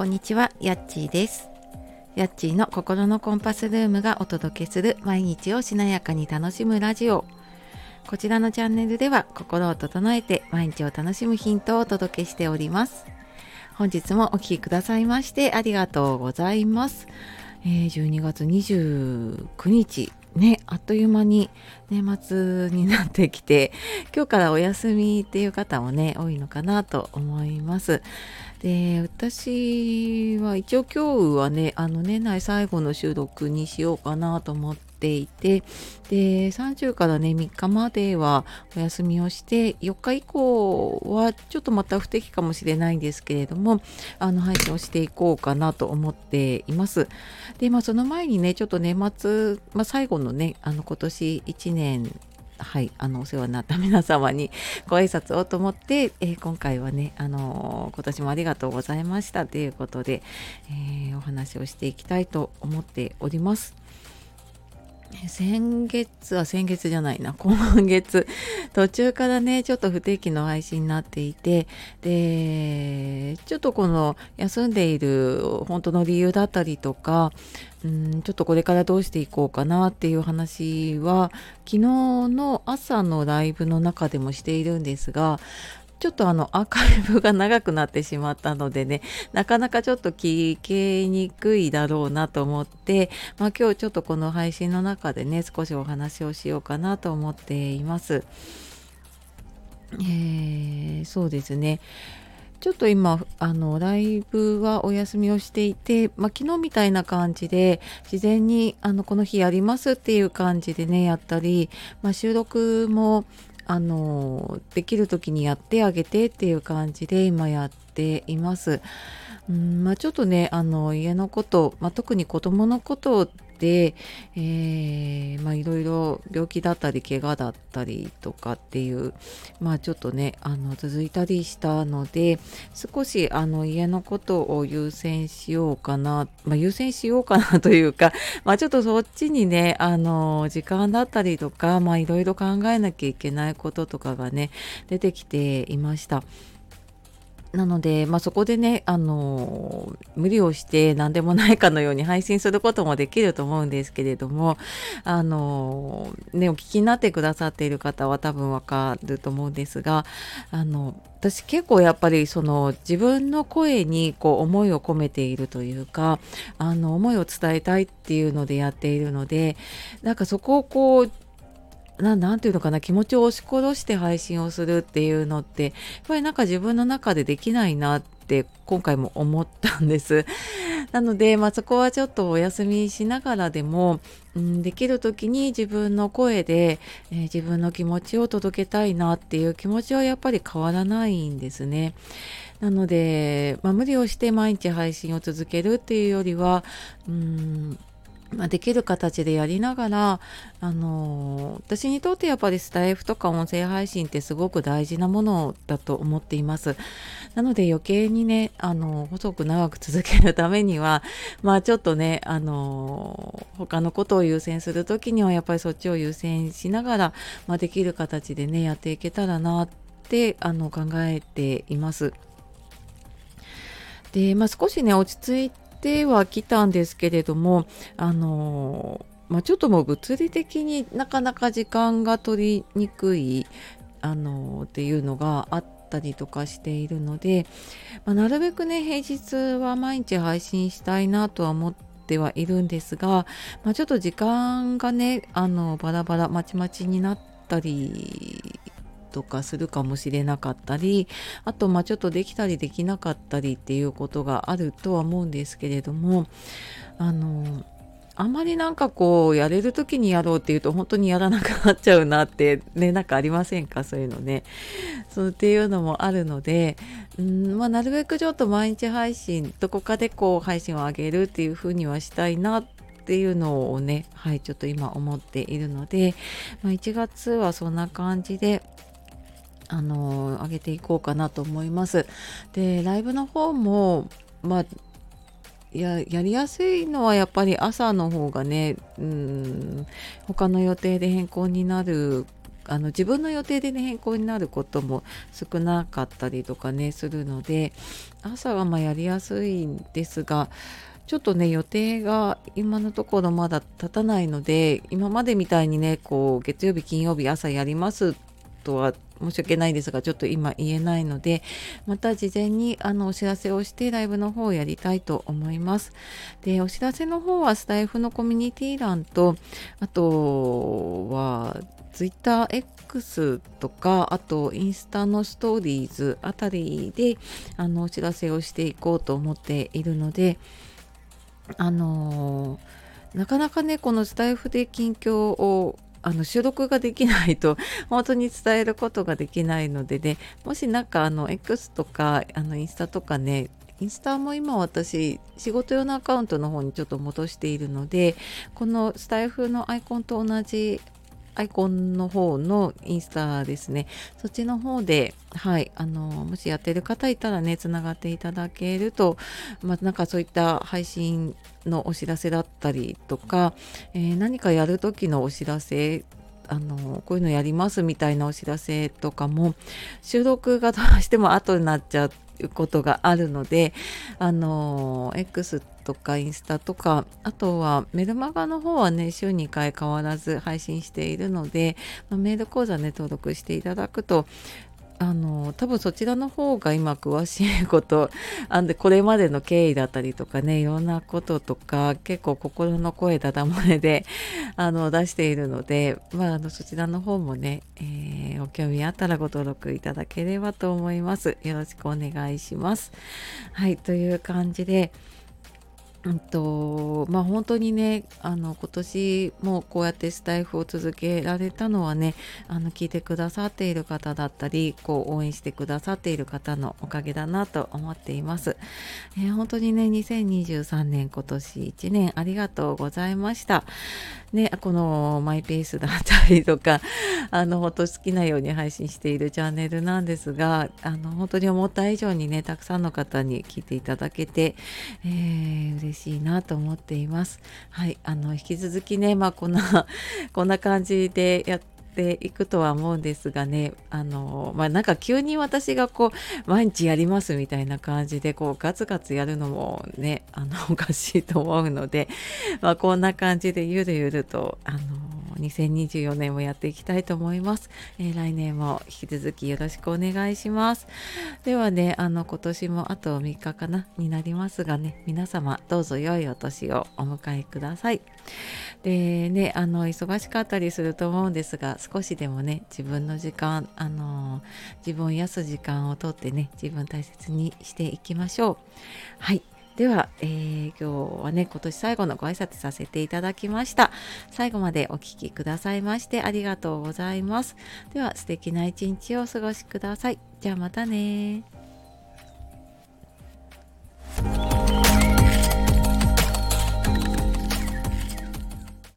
こんにちは、やっちーです。やっちーの心のコンパスルームがお届けする毎日をしなやかに楽しむラジオ。こちらのチャンネルでは心を整えて毎日を楽しむヒントをお届けしております。本日もお聴きくださいましてありがとうございます。えー12月29日ね、あっという間に年末になってきて 今日からお休みっていう方もね多いのかなと思います。で私は一応今日はねあの年内最後の収録にしようかなと思ってていてで30からね3日まではお休みをして4日以降はちょっとまた不適かもしれないんですけれどもあの配信をしていこうかなと思っています。でまあその前にねちょっと年末、まあ、最後のねあの今年1年はい、あのお世話になった 皆様にご挨拶をと思って、えー今回はね、あのー今年もありがとうございましたということで、えーお話をしていきたいと思っております。先月は先月じゃないな。今月。途中からねちょっと不定期の配信になっていてでちょっとこの休んでいる本当の理由だったりとかんちょっとこれからどうしていこうかなっていう話は昨日の朝のライブの中でもしているんですがちょっとあのアーカイブが長くなってしまったのでねなかなかちょっと聞けにくいだろうなと思って、まあ、今日ちょっとこの配信の中でね少しお話をしようかなと思っています。えーそうですねちょっと今あのライブはお休みをしていて、まあ、昨日みたいな感じで自然にあのこの日やりますっていう感じでねやったり、まあ、収録もあのできる時にやってあげてっていう感じで今やっています。うんまあ、ちょっとねあの家のこと、まあ、特に子供のことで、えーまあ、いろいろ病気だったり怪我だったりとかっていうまあちょっとねあの続いたりしたので少しあの家のことを優先しようかな、まあ、優先しようかなというか、まあ、ちょっとそっちにねあの時間だったりとかまあいろいろ考えなきゃいけないこととかがね出てきていました。なので、まあ、そこでね、あの無理をして何でもないかのように配信することもできると思うんですけれども、あのね、お聞きになってくださっている方は多分わかると思うんですが、あの私結構やっぱりその自分の声にこう思いを込めているというか、あの思いを伝えたいっていうのでやっているので、なんかそこをこうななんていうのかな気持ちを押し殺して配信をするっていうのってやっぱりなんか自分の中でできないなって今回も思ったんです。なので、まあ、そこはちょっとお休みしながらでも、うん、できる時に自分の声で、えー自分の気持ちを届けたいなっていう気持ちはやっぱり変わらないんですね。なので、まあ、無理をして毎日配信を続けるっていうよりは、うんまあ、できる形でやりながら、あの私にとってやっぱりスタイフとか音声配信ってすごく大事なものだと思っています。なので余計にね、あの細く長く続けるためには、まあちょっとね、あの他のことを優先するときにはやっぱりそっちを優先しながら、まあ、できる形でね、やっていけたらなってあの考えています。で、まあ、少しね落ち着いててはきたんですけれどもあのまあ、ちょっともう物理的になかなか時間が取りにくいあのっていうのがあったりとかしているので、まあ、なるべくね平日は毎日配信したいなとは思ってはいるんですが、まあ、ちょっと時間がねあのバラバラまちまちになったりとかするかもしれなかったりあとまあちょっとできたりできなかったりっていうことがあるとは思うんですけれどもあのあんまりなんかこうやれる時にやろうっていうと本当にやらなくなっちゃうなってねなんかありませんか？そういうのね。そうっていうのもあるのでんまあなるべくちょっと毎日配信どこかでこう配信を上げるっていうふうにはしたいなっていうのをねはいちょっと今思っているので、まあ、1月はそんな感じであの上げていこうかなと思います。でライブの方もまあややりやすいのはやっぱり朝の方がねうん他の予定で変更になるあの自分の予定でね変更になることも少なかったりとかねするので朝はまやりやすいんですがちょっとね予定が今のところまだ立たないので今までみたいにねこう月曜日金曜日朝やりますとは申し訳ないですがちょっと今言えないのでまた事前にあのお知らせをしてライブの方をやりたいと思います。でお知らせの方はスタイフのコミュニティ欄とあとは TwitterX とかあとインスタのストーリーズあたりであのお知らせをしていこうと思っているのであの、なかなかねこのスタイフで近況をあの収録ができないと 本当に伝えることができないのでねもしなんかあの X とかあのインスタとかねインスタも今私仕事用のアカウントの方にちょっと戻しているのでこのスタイフのアイコンと同じアイコンの方のインスタですね。そっちの方ではいあのもしやってる方いたらねつながっていただけるとまあなんかそういった配信のお知らせだったりとか、えー、何かやる時のお知らせあのこういうのやりますみたいなお知らせとかも収録がどうしても後になっちゃってうことがあるのであの X とかインスタとかあとはメルマガの方はね週2回変わらず配信しているので、まあ、メール講座ね登録していただくとあの多分そちらの方が今詳しいことあんでこれまでの経緯だったりとかねいろんなこととか結構心の声だだ漏れで あの出しているので、まあ、あのそちらの方もね、えー、お興味あったらご登録いただければと思います。よろしくお願いします。はいという感じでうんとまあ、本当にねあの今年もこうやってスタイフを続けられたのはねあの聞いてくださっている方だったりこう応援してくださっている方のおかげだなと思っています、えー、本当にね2023年今年1年ありがとうございました。ね、このマイペースだったりとかあの本当好きなように配信しているチャンネルなんですがあの本当に思った以上にねたくさんの方に聞いていただけて、えー、嬉しいなと思っています。はい、あの引き続きね、まあ、こんな こんな感じでやっていくとは思うんですがねあのまあなんか急に私がこう毎日やりますみたいな感じでこうガツガツやるのもねあのおかしいと思うので、まあ、こんな感じでゆるゆるとあの2024年もやっていきたいと思います、えー、来年も引き続きよろしくお願いします。ではねあの今年もあと3日かなになりますがね皆様どうぞ良いお年をお迎えください。でねあの忙しかったりすると思うんですが少しでもね自分の時間あの自分を癒す時間をとってね自分大切にしていきましょう。はい。では、えー、今日はね、今年最後のご挨拶させていただきました。最後までお聴きくださいましてありがとうございます。では、素敵な一日をお過ごしください。じゃあまたね